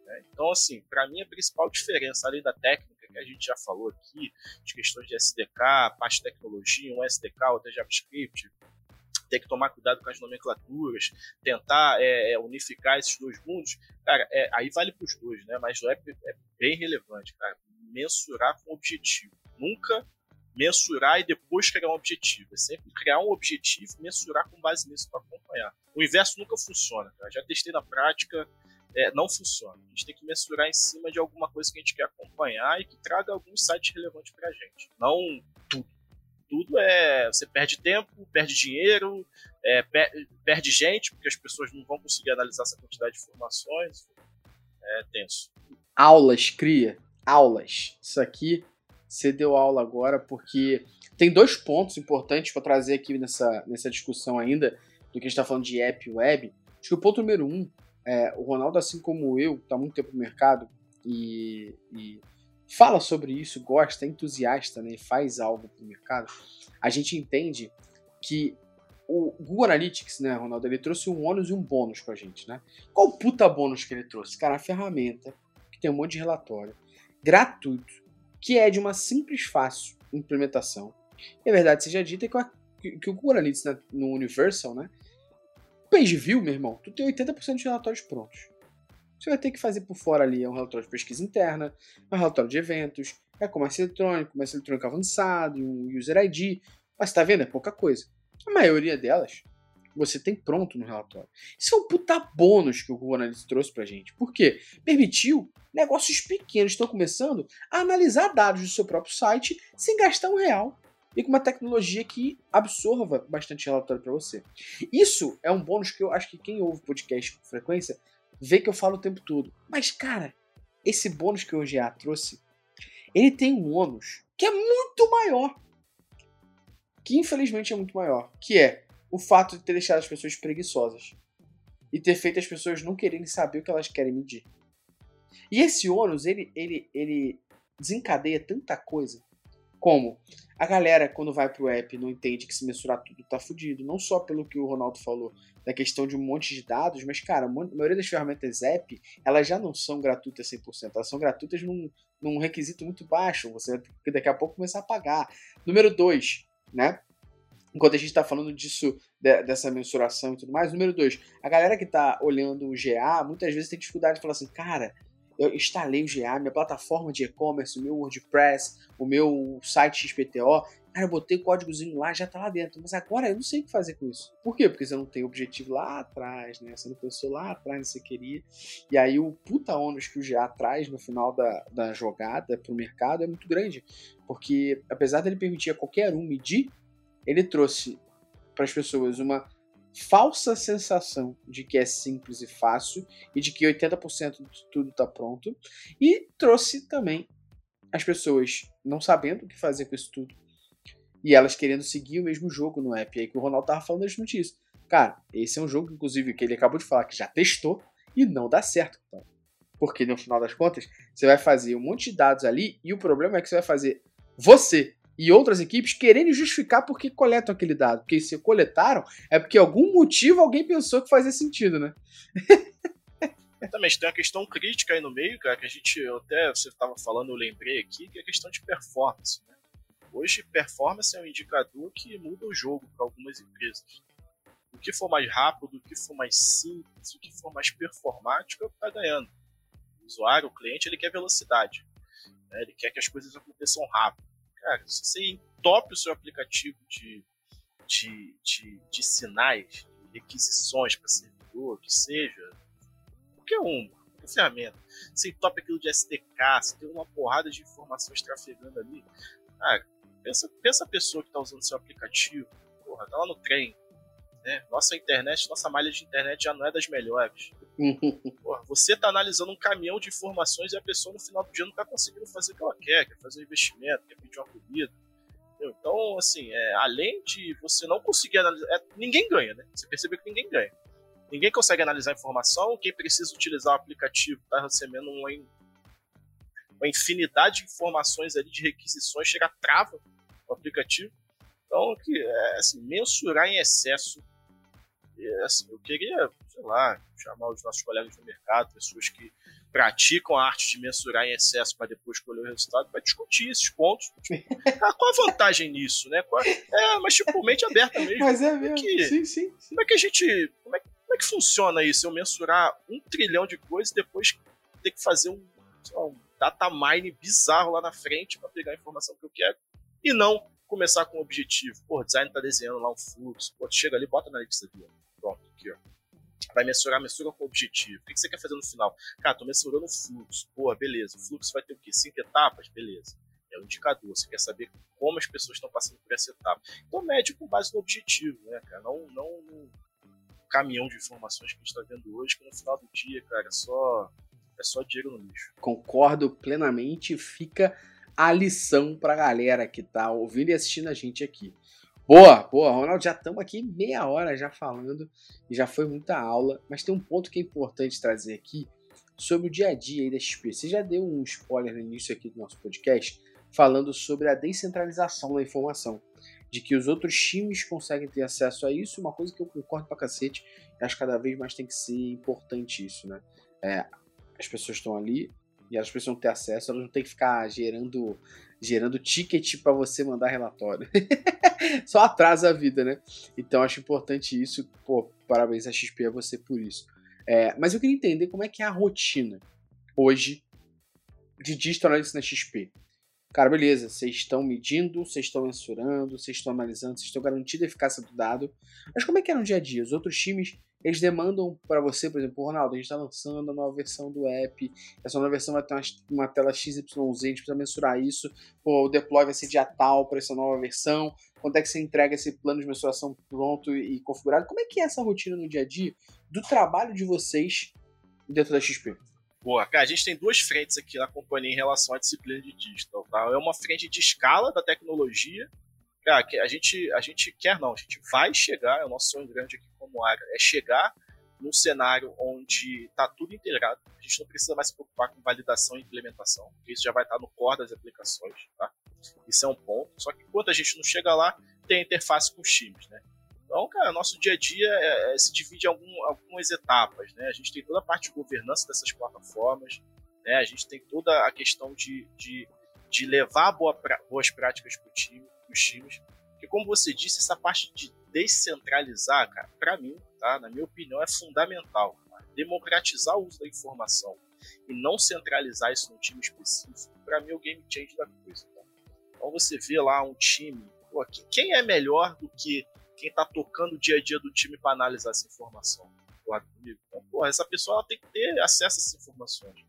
Né? Então, assim, para mim a principal diferença, além da técnica que a gente já falou aqui, de questões de SDK, parte de tecnologia, um SDK, outro JavaScript, tem que tomar cuidado com as nomenclaturas, tentar é, é unificar esses dois mundos, cara, é, aí vale para os dois, né? Mas o é, é bem relevante, cara. Mensurar com objetivo. Nunca mensurar e depois criar um objetivo. É sempre criar um objetivo mensurar com base nisso para acompanhar. O inverso nunca funciona, cara. Já testei na prática, é, não funciona. A gente tem que mensurar em cima de alguma coisa que a gente quer acompanhar e que traga algum insight relevante para a gente. Não tudo tudo é. Você perde tempo, perde dinheiro, é, per, perde gente, porque as pessoas não vão conseguir analisar essa quantidade de informações. É tenso. Aulas, cria. Aulas. Isso aqui você deu aula agora, porque tem dois pontos importantes para trazer aqui nessa, nessa discussão ainda, do que a gente está falando de app web. Acho que o ponto número um, é, o Ronaldo, assim como eu, está muito tempo no mercado e, e fala sobre isso, gosta, é entusiasta, né, e faz algo para o mercado, a gente entende que o Google Analytics, né, Ronaldo, ele trouxe um ônus e um bônus pra gente, né? Qual puta bônus que ele trouxe? Cara, a ferramenta, que tem um monte de relatório, gratuito, que é de uma simples, fácil implementação. E a verdade seja dita que, que o Google Analytics né, no Universal, né, page view, meu irmão, tu tem 80% de relatórios prontos. Você vai ter que fazer por fora ali é um relatório de pesquisa interna, um relatório de eventos, é comércio eletrônico, comércio eletrônico avançado, um user ID. Mas tá vendo? É pouca coisa. A maioria delas você tem pronto no relatório. Isso é um puta bônus que o Google Analytics trouxe pra gente. Por quê? Permitiu negócios pequenos estão começando a analisar dados do seu próprio site sem gastar um real e com uma tecnologia que absorva bastante relatório para você. Isso é um bônus que eu acho que quem ouve podcast com frequência vê que eu falo o tempo todo. Mas, cara, esse bônus que o GA trouxe, ele tem um ônus que é muito maior. Que infelizmente é muito maior. Que é o fato de ter deixado as pessoas preguiçosas. E ter feito as pessoas não quererem saber o que elas querem medir. E esse ônus, ele, ele, ele desencadeia tanta coisa como a galera, quando vai pro app, não entende que se mensurar tudo tá fudido. Não só pelo que o Ronaldo falou, da questão de um monte de dados, mas, cara, a maioria das ferramentas app, elas já não são gratuitas 100%. Elas são gratuitas num, num requisito muito baixo. Você vai daqui a pouco começar a pagar. Número 2, né? Enquanto a gente está falando disso, de, dessa mensuração e tudo mais. Número 2, a galera que está olhando o GA, muitas vezes tem dificuldade de falar assim, cara, eu instalei o GA, minha plataforma de e-commerce, o meu WordPress, o meu site XPTO. Cara, eu botei o códigozinho lá, já tá lá dentro. Mas agora eu não sei o que fazer com isso. Por quê? Porque você não tem objetivo lá atrás, né? Você não pensou lá atrás que você queria. E aí o puta ônus que o GA traz no final da, da jogada pro mercado é muito grande. Porque apesar dele permitir a qualquer um medir, ele trouxe para as pessoas uma falsa sensação de que é simples e fácil e de que 80% de tudo está pronto, e trouxe também as pessoas não sabendo o que fazer com isso tudo e elas querendo seguir o mesmo jogo no app. E aí que o Ronaldo tava falando justamente isso. Cara, esse é um jogo, inclusive, que ele acabou de falar que já testou e não dá certo. Então. Porque no final das contas, você vai fazer um monte de dados ali e o problema é que você vai fazer você e outras equipes querendo justificar por que coletam aquele dado. Porque se coletaram, é porque algum motivo alguém pensou que fazia sentido, né? Exatamente, tem uma questão crítica aí no meio, cara, que a gente, até você estava falando, eu lembrei aqui, que é a questão de performance. Né? Hoje, performance é um indicador que muda o jogo para algumas empresas. O que for mais rápido, o que for mais simples, o que for mais performático é o que está ganhando. O usuário, o cliente, ele quer velocidade. Né? Ele quer que as coisas aconteçam rápido cara, se você entope o seu aplicativo de, de, de, de sinais, de requisições para servidor, que seja, qualquer um, qualquer ferramenta, você entope aquilo de SDK, você tem uma porrada de informações trafegando ali, cara, pensa, pensa a pessoa que está usando seu aplicativo, porra, tá lá no trem, né? Nossa internet, nossa malha de internet já não é das melhores. Porra, você está analisando um caminhão de informações e a pessoa no final do dia não está conseguindo fazer o que ela quer, quer fazer um investimento, quer pedir uma comida. Entendeu? Então, assim, é, além de você não conseguir analisar. É, ninguém ganha, né? Você percebe que ninguém ganha. Ninguém consegue analisar a informação, quem precisa utilizar o aplicativo está recebendo uma, uma infinidade de informações ali de requisições, chega trava o aplicativo. Então, que, é, assim, mensurar em excesso e, assim, eu queria, sei lá, chamar os nossos colegas do mercado, pessoas que praticam a arte de mensurar em excesso para depois colher o resultado, para discutir esses pontos. Tipo, ah, qual a vantagem nisso, né? Qual, é, mas tipo, mente aberta mesmo. Mas é mesmo, que, sim, sim, sim. Como é que a gente... Como é, como é que funciona isso? Eu mensurar um trilhão de coisas e depois ter que fazer um, lá, um data mine bizarro lá na frente para pegar a informação que eu quero e não começar com um objetivo. Pô, o design tá desenhando lá um fluxo. Pô, chega ali, bota na lista. Pronto, aqui, ó. Vai mensurar, mensura com objetivo. O que você quer fazer no final? Cara, tô mensurando o fluxo. Pô, beleza. O fluxo vai ter o quê? Cinco etapas? Beleza. É um indicador. Você quer saber como as pessoas estão passando por essa etapa. Então, mede com base no objetivo, né, cara? Não, não no caminhão de informações que a gente está vendo hoje, que no final do dia, cara, é só, é só dinheiro no lixo. Concordo plenamente. Fica a lição pra galera que tá ouvindo e assistindo a gente aqui. Boa, boa, Ronaldo, já estamos aqui meia hora já falando e já foi muita aula, mas tem um ponto que é importante trazer aqui, sobre o dia a dia aí da XP. Você já deu um spoiler no início aqui do nosso podcast, falando sobre a descentralização da informação. De que os outros times conseguem ter acesso a isso, uma coisa que eu concordo pra cacete, acho que cada vez mais tem que ser importante isso, né? É, as pessoas estão ali e elas precisam ter acesso, elas não tem que ficar gerando gerando ticket para você mandar relatório. Só atrasa a vida, né? Então acho importante isso. Pô, parabéns a XP a você por isso. É, mas eu queria entender como é que é a rotina hoje de Digital Analytics na XP. Cara, beleza, vocês estão medindo, vocês estão mensurando, vocês estão analisando, vocês estão garantindo a eficácia do dado. Mas como é que é no dia a dia? Os outros times, eles demandam para você, por exemplo, Ronaldo, a gente está lançando a nova versão do app, essa nova versão vai ter uma, uma tela XYZ, a gente precisa mensurar isso, Pô, o deploy vai ser dia tal para essa nova versão, quando é que você entrega esse plano de mensuração pronto e configurado? Como é que é essa rotina no dia a dia do trabalho de vocês dentro da XP? Boa, cara, a gente tem duas frentes aqui na companhia em relação à disciplina de digital, tá? É uma frente de escala da tecnologia, cara, que a gente, a gente quer não, a gente vai chegar, é o nosso sonho grande aqui é chegar num cenário onde está tudo integrado, a gente não precisa mais se preocupar com validação e implementação, isso já vai estar no core das aplicações, tá? Isso é um ponto, só que enquanto a gente não chega lá, tem a interface com os times, né? Então, cara, nosso dia a dia é, é, se divide em algum, algumas etapas, né? A gente tem toda a parte de governança dessas plataformas, né? A gente tem toda a questão de, de, de levar boa, boas práticas para time, os times. Porque, como você disse, essa parte de descentralizar, cara, para mim, tá? Na minha opinião, é fundamental. Tá? Democratizar o uso da informação e não centralizar isso num time específico, para mim é o game change da coisa. Tá? Então, você vê lá um time, pô, quem é melhor do que quem está tocando o dia a dia do time para analisar essa informação. Concorda comigo? Então, porra, essa pessoa tem que ter acesso a essas informações.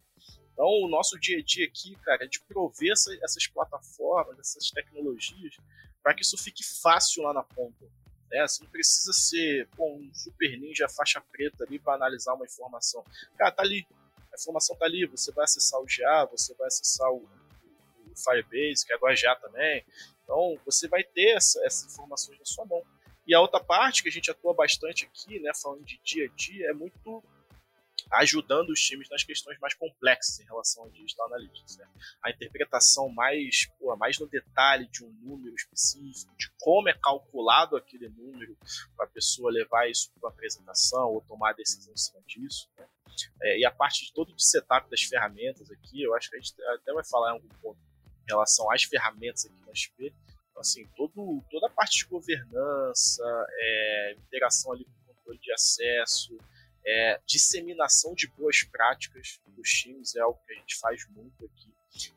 Então, o nosso dia a dia aqui, cara, é de prover essa, essas plataformas, essas tecnologias, para que isso fique fácil lá na ponta. Né? Você não precisa ser pô, um super ninja faixa preta ali para analisar uma informação. Cara, tá ali. A informação tá ali. Você vai acessar o GA, você vai acessar o, o Firebase, que agora é GA também. Então, você vai ter essa, essas informações na sua mão. E a outra parte que a gente atua bastante aqui, né, falando de dia a dia, é muito ajudando os times nas questões mais complexas em relação ao digital analytics. Né? A interpretação mais, pô, mais no detalhe de um número específico, de como é calculado aquele número para a pessoa levar isso para a apresentação ou tomar a decisão em cima disso. Né? É, e a parte de todo o setup das ferramentas aqui, eu acho que a gente até vai falar em algum ponto em relação às ferramentas aqui na SP, assim, todo, toda a parte de governança, é, interação ali com controle de acesso, é, disseminação de boas práticas dos times é algo que a gente faz muito aqui.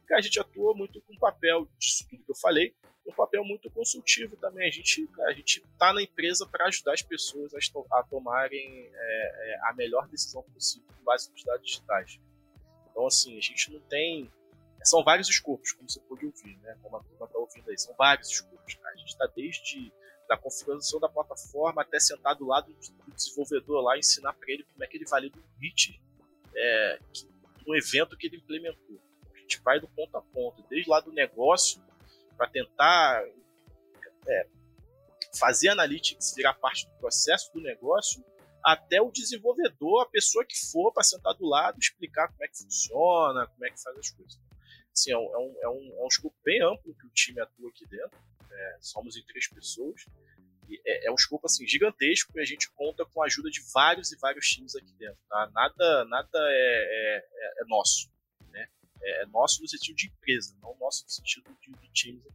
E a gente atua muito com o papel disso tudo que eu falei, um papel muito consultivo também. A gente a gente está na empresa para ajudar as pessoas a, a tomarem é, é, a melhor decisão possível com base nos dados digitais. Então, assim, a gente não tem são vários escopos, como você pode ouvir, né? Como a turma está ouvindo aí, são vários escopos. A gente está desde da configuração da plataforma até sentar do lado do desenvolvedor lá e ensinar para ele como é que ele valida um hit é, no evento que ele implementou. A gente vai do ponto a ponto, desde lá do negócio, para tentar é, fazer analytics virar parte do processo do negócio, até o desenvolvedor, a pessoa que for para sentar do lado, explicar como é que funciona, como é que faz as coisas. Assim, um, é, um, é, um, é um escopo bem amplo que o time atua aqui dentro. É, somos em três pessoas. E é, é, um escopo assim, gigantesco e a gente conta com a ajuda de vários e vários times aqui dentro. Tá? Nada, nada é, é, é, é nosso. Né? É, nosso no sentido de empresa, não nosso no sentido de, de times aqui.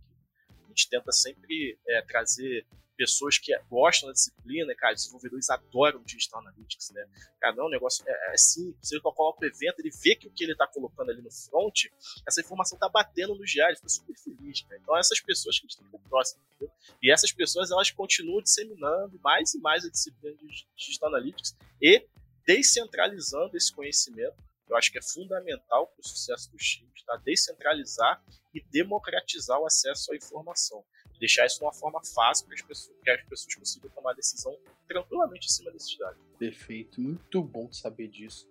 A gente tenta sempre trazer pessoas que gostam da disciplina, cara, desenvolvedores adoram Digital Analytics, né? Cara, não, o negócio é, é simples, ele coloca o evento, ele vê que o que ele tá colocando ali no front, essa informação tá batendo no diário, ele fica super feliz, cara. Então essas pessoas que a gente tem que próximo, entendeu? E essas pessoas, elas continuam disseminando mais e mais a disciplina de Digital Analytics e descentralizando esse conhecimento eu acho que é fundamental para o sucesso dos times, tá? descentralizar e democratizar o acesso à informação deixar isso de uma forma fácil para as pessoas, que as pessoas consigam tomar decisão tranquilamente em cima desses dados. Perfeito, muito bom saber disso.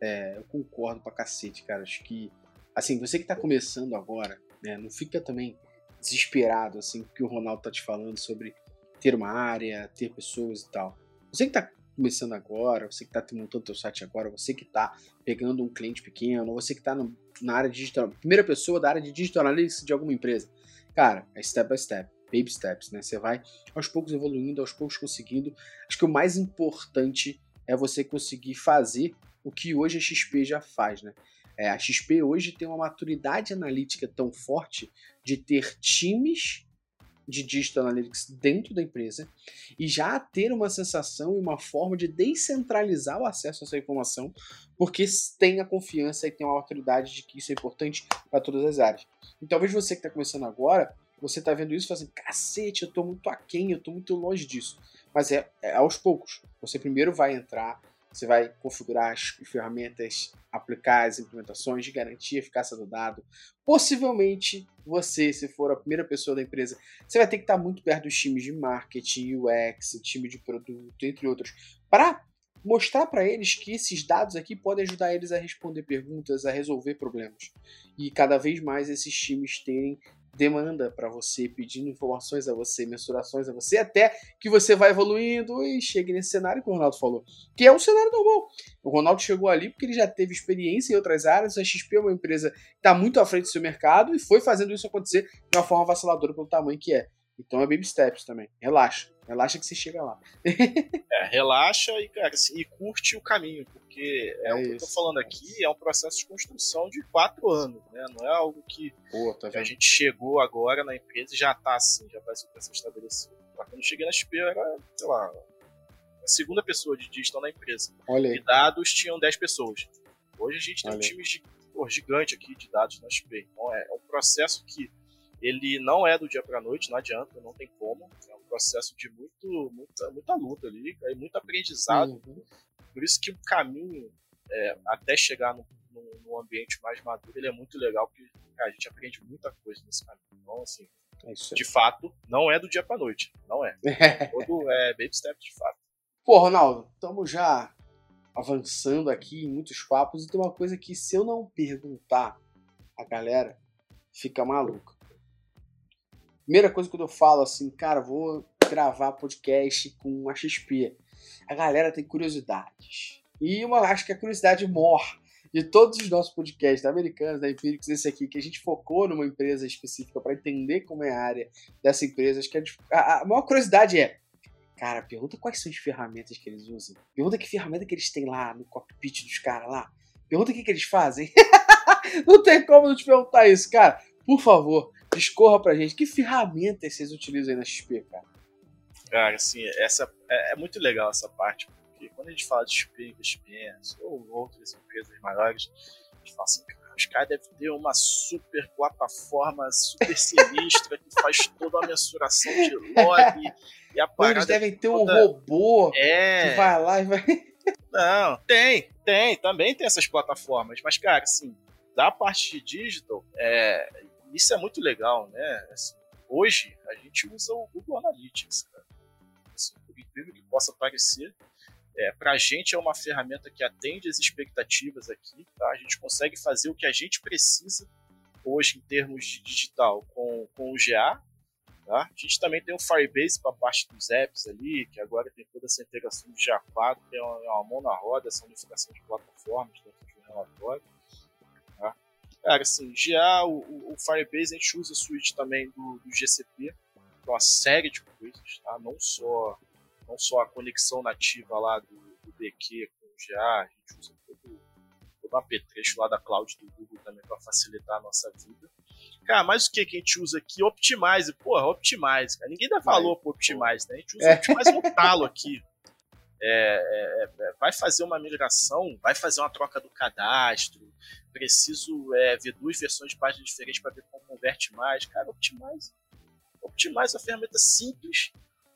É, eu concordo pra cacete, cara. Acho que, assim, você que tá começando agora, né, não fica também desesperado, assim, que o Ronaldo tá te falando sobre ter uma área, ter pessoas e tal. Você que tá começando agora, você que está montando seu site agora, você que está pegando um cliente pequeno, você que está na área digital, primeira pessoa da área de digital analytics de alguma empresa. Cara, é step by step, baby steps, né? Você vai aos poucos evoluindo, aos poucos conseguindo. Acho que o mais importante é você conseguir fazer o que hoje a XP já faz, né? É, a XP hoje tem uma maturidade analítica tão forte de ter times de Digital Analytics dentro da empresa e já ter uma sensação e uma forma de descentralizar o acesso a essa informação, porque tem a confiança e tem uma autoridade de que isso é importante para todas as áreas. E talvez você que está começando agora, você está vendo isso e fala assim, cacete, eu estou muito aquém, eu estou muito longe disso. Mas é, é aos poucos. Você primeiro vai entrar, você vai configurar as ferramentas, aplicar as implementações de garantia eficácia do dado. Possivelmente, você, se for a primeira pessoa da empresa, você vai ter que estar muito perto dos times de marketing, UX, time de produto, entre outros, para mostrar para eles que esses dados aqui podem ajudar eles a responder perguntas, a resolver problemas. E cada vez mais esses times terem demanda para você, pedindo informações a você, mensurações a você, até que você vai evoluindo e chegue nesse cenário que o Ronaldo falou, que é um cenário normal. O Ronaldo chegou ali porque ele já teve experiência em outras áreas, a XP é uma empresa que está muito à frente do seu mercado e foi fazendo isso acontecer de uma forma vaciladora pelo tamanho que é. Então é baby steps também. Relaxa. Relaxa que você chega lá. é, relaxa e, cara, assim, e curte o caminho, porque é, é o que eu tô falando aqui, é um processo de construção de quatro anos, né? Não é algo que, Pô, tá a gente chegou agora na empresa e já tá assim, já vai ser estabelecido. Quando eu cheguei na XP, eu era, sei lá, a segunda pessoa de digital na empresa. Olha aí. E dados tinham 10 pessoas. Hoje a gente tem Olha um time gigante aqui de dados na XP. Então é, é um processo que ele não é do dia para noite, não adianta, não tem como. É um processo de muito, muita, muita luta ali, é muito aprendizado. Uhum. Por isso que o caminho é, até chegar no, no, no, ambiente mais maduro ele é muito legal, porque cara, a gente aprende muita coisa nesse caminho. Então, assim, é de fato, não é do dia para noite, não é. Todo é baby step de fato. Pô, Ronaldo, estamos já avançando aqui em muitos papos e tem uma coisa que se eu não perguntar, a galera fica maluca. Primeira coisa que eu falo assim, cara, vou gravar podcast com a XP. A galera tem curiosidades. E uma, acho que a curiosidade mor de todos os nossos podcasts, da Americanos, da Empíricos, esse aqui, que a gente focou numa empresa específica para entender como é a área dessa empresa. Acho que a, a maior curiosidade é, cara, pergunta quais são as ferramentas que eles usam. Pergunta que ferramenta que eles têm lá no cockpit dos caras lá. Pergunta o que, que eles fazem. não tem como não te perguntar isso, cara. Por favor, Discorra pra gente. Que ferramentas vocês utilizam aí na XP, cara? Cara, assim, essa, é, é muito legal essa parte, porque quando a gente fala de XP, investimentos ou outras empresas maiores, a gente fala assim, cara, os caras devem ter uma super plataforma super sinistra que faz toda a mensuração de log e a parada. Eles devem ter toda... um robô é... que vai lá e vai. Não, tem, tem, também tem essas plataformas, mas, cara, assim, da parte de digital, é, isso é muito legal, né? Assim, hoje a gente usa o Google Analytics, cara. Assim, por incrível que possa parecer, é, para a gente é uma ferramenta que atende as expectativas aqui, tá? A gente consegue fazer o que a gente precisa hoje em termos de digital com, com o GA, Tá? A gente também tem o Firebase para a parte dos apps ali, que agora tem toda essa integração de GA4, tem uma, uma mão na roda, essa unificação de plataformas dentro de um relatório. Cara, assim, já o, o Firebase a gente usa a suíte também do, do GCP para uma série de coisas, tá? Não só, não só a conexão nativa lá do, do BQ com o GA, a gente usa todo, todo o apetrecho lá da cloud do Google também para facilitar a nossa vida. Cara, mas o que, que a gente usa aqui? Optimize. Porra, Optimize, cara. Ninguém dá valor pro Optimize, né? A gente usa é. Optimize no talo aqui. É, é, é, vai fazer uma migração, vai fazer uma troca do cadastro, preciso é, ver duas versões de página diferentes para ver como converte mais. Cara, Optimize. Optimize é uma ferramenta simples,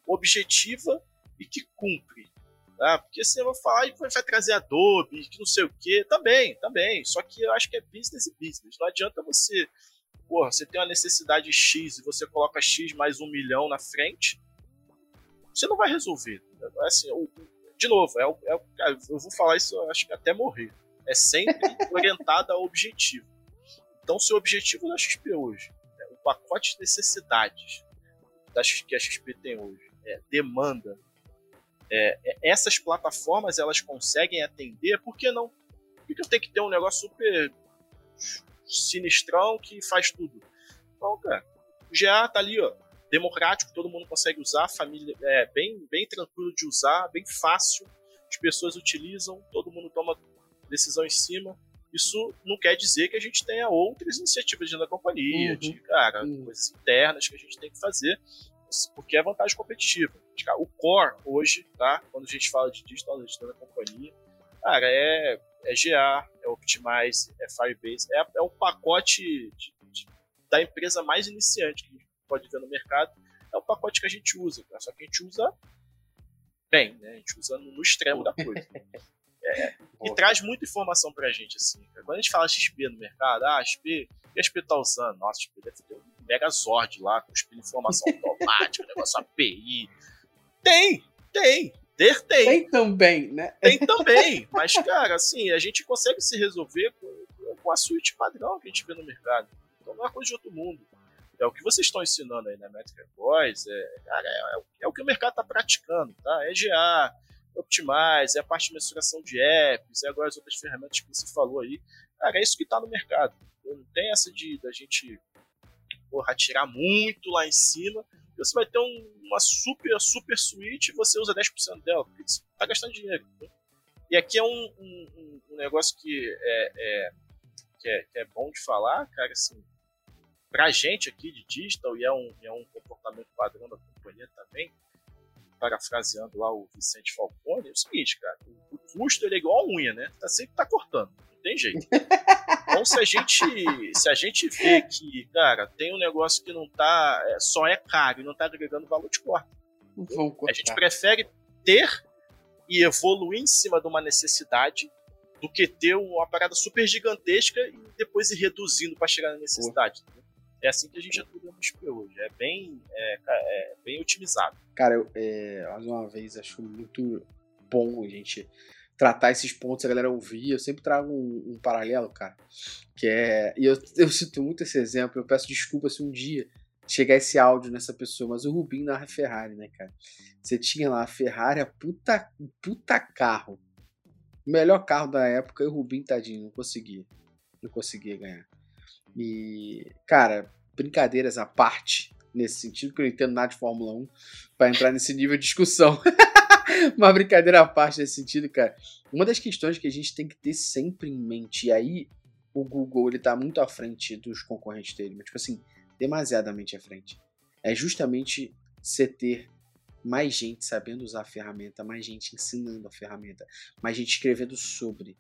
objetiva e que cumpre. Tá? Porque você vai falar e vai trazer Adobe, que não sei o que, também, também. Só que eu acho que é business e business. Não adianta você, porra, você tem uma necessidade X e você coloca X mais um milhão na frente, você não vai resolver. Assim, de novo, é, é, eu vou falar isso acho que até morrer. É sempre orientada ao objetivo. Então, se o objetivo da XP hoje, é o pacote de necessidades que a XP tem hoje, é demanda é, é, essas plataformas elas conseguem atender, por que não? Por que eu tenho que ter um negócio super sinistrão que faz tudo? Então, cara, o GA tá ali, ó, democrático, todo mundo consegue usar, família é bem, bem tranquilo de usar, bem fácil, as pessoas utilizam, todo mundo toma decisão em cima. Isso não quer dizer que a gente tenha outras iniciativas dentro da companhia, uhum. de cara, uhum. coisas internas que a gente tem que fazer, porque é vantagem competitiva. O core hoje, tá? Quando a gente fala de digital gestão da companhia, cara, é, é GA, é Optimize, é Firebase, é, é um pacote de, de, da empresa mais iniciante que a gente pode ver no mercado. É o pacote que a gente usa, só que a gente usa bem, né? A gente usa no extremo da coisa. É, e traz muita informação pra gente, assim. Quando a gente fala XP no mercado, ah, XP, o que a XP tá usando? Nossa, XP deve ter um Megazord lá, com XP informação automática, negócio API. Tem, tem. Ter tem. Tem também, né? Tem também. Mas, cara, assim, a gente consegue se resolver com, com a suíte padrão que a gente vê no mercado. Então não é coisa de outro mundo. É o que vocês estão ensinando aí na Metric Boys, é, cara, é, é, o que o mercado está praticando, tá? É GA, Optimize, é a parte de mensuração de apps, é agora as outras ferramentas que você falou aí. Cara, é isso que está no mercado. Não tem essa de da gente porra, tirar muito lá em cima. Você vai ter um, uma super, super suíte e você usa 10% dela, porque você está gastando dinheiro. Né? E aqui é um, um, um negócio que é, é, que é, que é bom de falar, cara, assim, pra gente aqui de digital, e é um, é um comportamento padrão da companhia também, parafraseando lá o Vicente Falcone, é o seguinte, cara, o custo ele é igual a unha, né? Tá sempre tá cortando, não tem jeito. Então se a gente, se a gente vê que, cara, tem um negócio que não tá, é, só é caro e não tá agregando valor, de corta. A gente prefere ter e evoluir em cima de uma necessidade do que ter uma parada super gigantesca e depois ir reduzindo para chegar na necessidade. É assim que a gente atua no XP hoje. É bem, é, é bem otimizado. Cara, eu, é, mais uma vez, acho muito bom a gente tratar esses pontos, a galera ouvir. Eu sempre trago um, um paralelo, cara. Que é. E eu, eu cito muito esse exemplo. Eu peço desculpa se um dia chegar esse áudio nessa pessoa, mas o Rubinho na Ferrari, né, cara? Você tinha lá a Ferrari, a puta, puta carro. O melhor carro da época e o Rubinho, tadinho, não conseguia. Não conseguia ganhar. E, cara, brincadeiras à parte, nesse sentido, que eu não entendo nada de Fórmula 1, para entrar nesse nível de discussão. Uma brincadeira à parte nesse sentido, cara. Uma das questões que a gente tem que ter sempre em mente, e aí o Google ele tá muito à frente dos concorrentes dele, mas tipo assim, demasiadamente à frente. É justamente você ter mais gente sabendo usar a ferramenta, mais gente ensinando a ferramenta, mais gente escrevendo sobre.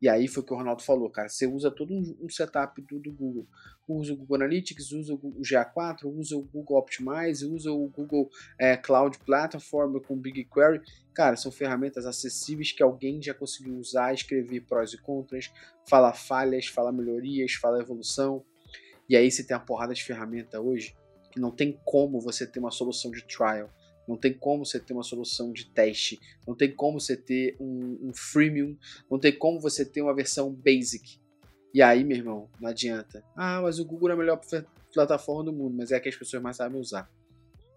E aí foi o que o Ronaldo falou, cara. Você usa todo um, setup do, do, Google. Usa o Google Analytics, usa o, GA4, usa o Google Optimize, usa o Google é, Cloud Platform com BigQuery. Cara, são ferramentas acessíveis que alguém já conseguiu usar, escrever prós e contras, falar falhas, falar melhorias, falar evolução. E aí você tem uma porrada de ferramenta hoje que não tem como você ter uma solução de trial não tem como você ter uma solução de teste, não tem como você ter um, um freemium, não tem como você ter uma versão basic. E aí, meu irmão, não adianta. Ah, mas o Google é a melhor plataforma do mundo, mas é a que as pessoas mais sabem usar.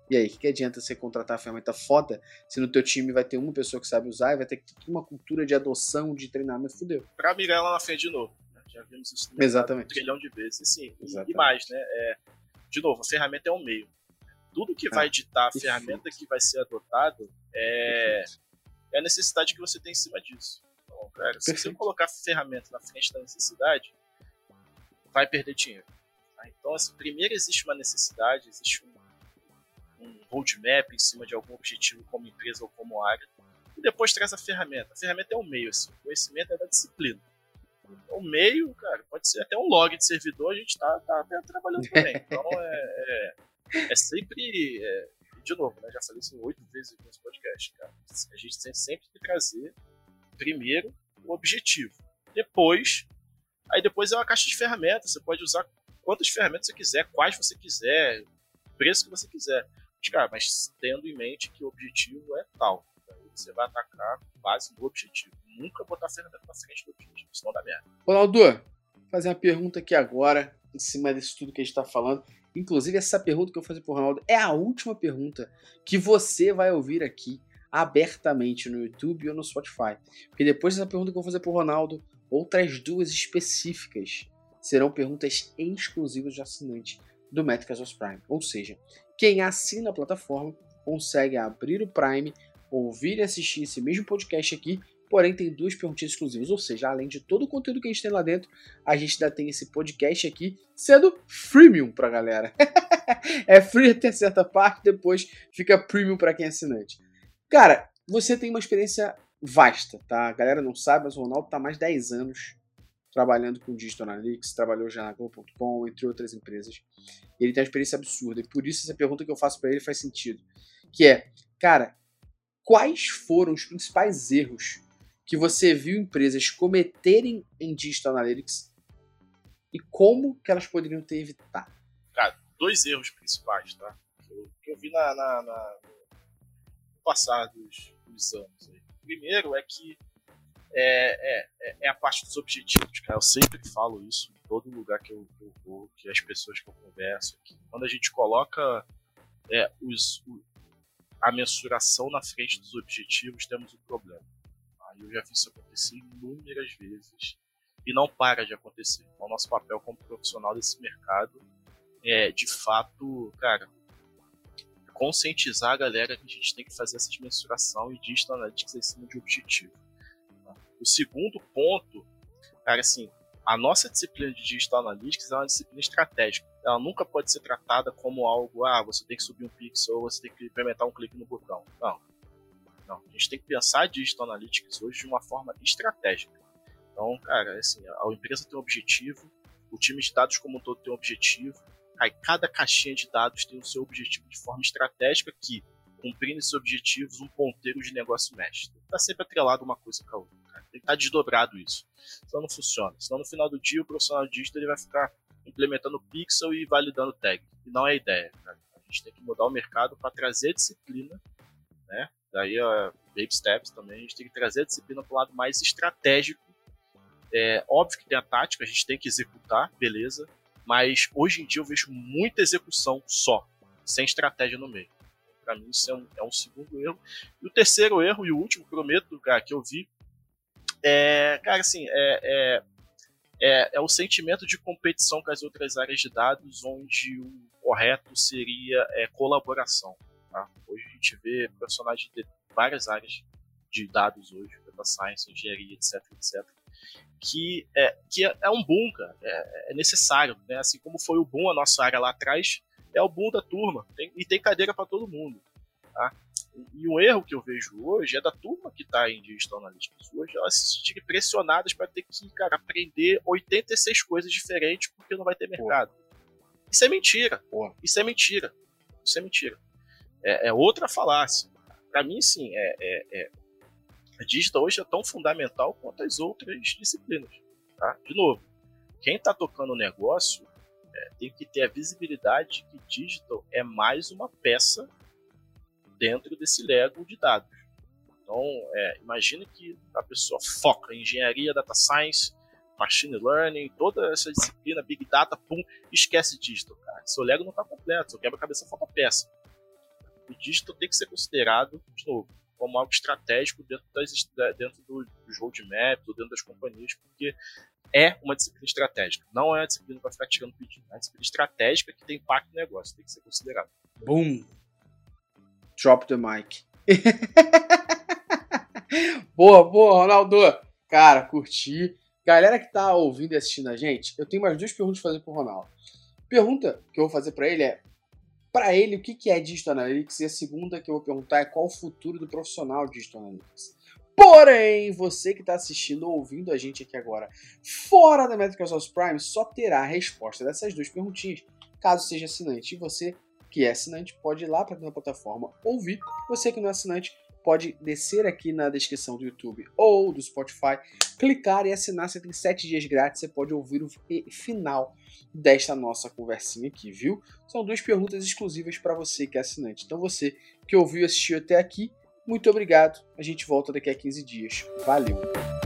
E aí, o que, que adianta você contratar a ferramenta foda se no teu time vai ter uma pessoa que sabe usar e vai ter uma cultura de adoção, de treinamento, fudeu. Pra mirar lá na frente de novo. Né? Já vimos isso Exatamente. um trilhão de vezes. Sim, e mais, né? É, de novo, a ferramenta é um meio tudo que vai ditar a ferramenta que vai ser adotada é, é a necessidade que você tem em cima disso. Então, cara, se você colocar a ferramenta na frente da necessidade, vai perder dinheiro. Tá? Então, assim, primeiro existe uma necessidade, existe um, um roadmap em cima de algum objetivo como empresa ou como área, e depois traz a ferramenta. A ferramenta é um meio, assim, o conhecimento é da disciplina. O meio, cara, pode ser até um log de servidor, a gente tá, tá até trabalhando também. Então, é, é é sempre. É, de novo, né? Já falei isso oito vezes nesse podcast, cara. A gente tem sempre que trazer primeiro o objetivo. Depois. Aí depois é uma caixa de ferramentas. Você pode usar quantas ferramentas você quiser, quais você quiser, preço que você quiser. Mas, cara, mas tendo em mente que o objetivo é tal. Você vai atacar base no objetivo. Nunca botar a ferramenta na frente do objetivo, senão dá merda. Ronaldo, fazer uma pergunta aqui agora, em cima disso tudo que a gente está falando. Inclusive, essa pergunta que eu vou fazer pro Ronaldo é a última pergunta que você vai ouvir aqui abertamente no YouTube ou no Spotify. Porque depois dessa pergunta que eu vou fazer para o Ronaldo, outras duas específicas serão perguntas exclusivas de assinante do Métricas Prime. Ou seja, quem assina a plataforma consegue abrir o Prime, ouvir e assistir esse mesmo podcast aqui, porém tem duas perguntinhas exclusivas. Ou seja, além de todo o conteúdo que a gente tem lá dentro, a gente ainda tem esse podcast aqui sendo freemium pra galera. é free até certa parte, depois fica premium para quem é assinante. Cara, você tem uma experiência vasta, tá? A galera não sabe, mas o Ronaldo tá há mais de 10 anos trabalhando com Digital Analytics, trabalhou já na Globo.com, entre outras empresas. Ele tem uma experiência absurda, e por isso essa pergunta que eu faço para ele faz sentido. Que é, cara, quais foram os principais erros que você viu empresas cometerem em Digital Analytics e como que elas poderiam ter evitado? Cara, dois erros principais, tá? Que eu, que eu vi na, na, na, no passar dos, dos anos. Aí. Primeiro é que é, é, é, a parte dos objetivos, cara. Eu sempre falo isso em todo lugar que eu, que eu vou, que as pessoas que eu converso aqui. Quando a gente coloca é, os, o, a mensuração na frente dos objetivos, temos um problema. Eu já vi isso acontecer inúmeras vezes e não para de acontecer. Então, nosso papel como profissional desse mercado é, de fato, cara, conscientizar a galera que a gente tem que fazer essa mensuração e digital analytics em cima de objetivo. O segundo ponto, cara, assim, a nossa disciplina de Digital Analytics é uma disciplina estratégica. Ela nunca pode ser tratada como algo, ah, você tem que subir um pixel ou você tem que implementar um clique no botão. Não. Não. A gente tem que pensar Digital Analytics hoje de uma forma estratégica. Então, cara, assim, a empresa tem um objetivo, o time de dados como um todo tem um objetivo, aí cada caixinha de dados tem o seu objetivo de forma estratégica que, cumprindo esses objetivos, um ponteiro de negócio mexe. Está sempre atrelado uma coisa com a outra. Tem que estar desdobrado isso. Senão não funciona. Senão no final do dia o profissional digital ele vai ficar implementando pixel e validando tag. E não é a ideia. Cara. A gente tem que mudar o mercado para trazer disciplina, né? Daí a baby steps também. A gente tem que trazer a disciplina para o lado mais estratégico. É óbvio que tem a tática, a gente tem que executar, beleza. Mas hoje em dia eu vejo muita execução só, sem estratégia no meio. Para mim isso é um, é um segundo erro. E o terceiro erro e o último, prometo, cara, que eu vi é, cara, assim, é, é, é, é, o sentimento de competição com as outras áreas de dados, onde o correto seria é, colaboração. Tá? Hoje a gente vê personagens de várias áreas de dados hoje, data science, engenharia, etc, etc, que é, que é, é um boom, cara, é, é, necessário, né? Assim como foi o boom a nossa área lá atrás, é o boom da turma, tem, e tem cadeira para todo mundo, tá? E um erro que eu vejo hoje é da turma que está em Digital Analytics hoje, elas se sentirem pressionadas para ter que, cara, aprender 86 coisas diferentes porque não vai ter mercado. Pô. Isso é mentira. Pô. Isso é mentira. Isso é mentira. É, é outra falácia. Para mim, sim, é, é, é, a digital hoje é tão fundamental quanto as outras disciplinas. Tá? De novo, quem está tocando o negócio é, tem que ter a visibilidade que digital é mais uma peça dentro desse Lego de dados. Então, é, imagine que a pessoa foca em engenharia, data science, machine learning, toda essa disciplina, big data, pum, esquece digital, cara. Seu Lego não está completo, seu quebra-cabeça falta peça. O digital tem que ser considerado, de novo, como algo estratégico dentro, das, dentro do, dos roadmaps dentro das companhias, porque é uma disciplina estratégica. Não é uma disciplina para ficar tirando pedido. É uma disciplina estratégica que tem impacto no negócio, tem que ser considerado. Boom! Drop the mic. boa, boa, Ronaldo. Cara, curti. Galera que tá ouvindo e assistindo a gente, eu tenho mais duas perguntas pra fazer pro Ronaldo. Pergunta que eu vou fazer para ele é: para ele, o que é Digital Analytics? E a segunda que eu vou perguntar é qual o futuro do profissional Digital Analytics. Porém, você que está assistindo ou ouvindo a gente aqui agora, fora da Microsoft Prime, só terá a resposta dessas duas perguntinhas, caso seja assinante. E você que é assinante pode ir lá para a plataforma ouvir. Você que não é assinante pode descer aqui na descrição do YouTube ou do Spotify, clicar e assinar. Você tem 7 dias grátis, você pode ouvir o final desta nossa conversinha aqui, viu? São duas perguntas exclusivas para você que é assinante. Então você que ouviu e assistiu até aqui, muito obrigado. A gente volta daqui a 15 dias. Valeu!